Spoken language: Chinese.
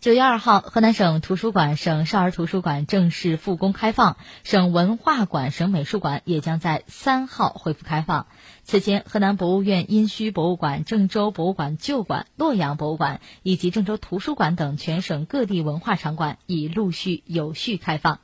九月二号，河南省图书馆、省少儿图书馆正式复工开放，省文化馆、省美术馆也将在三号恢复开放。此前，河南博物院殷墟博物馆、郑州博物馆旧馆、洛阳博物馆以及郑州图书馆等全省各地文化场馆已陆续有序开放。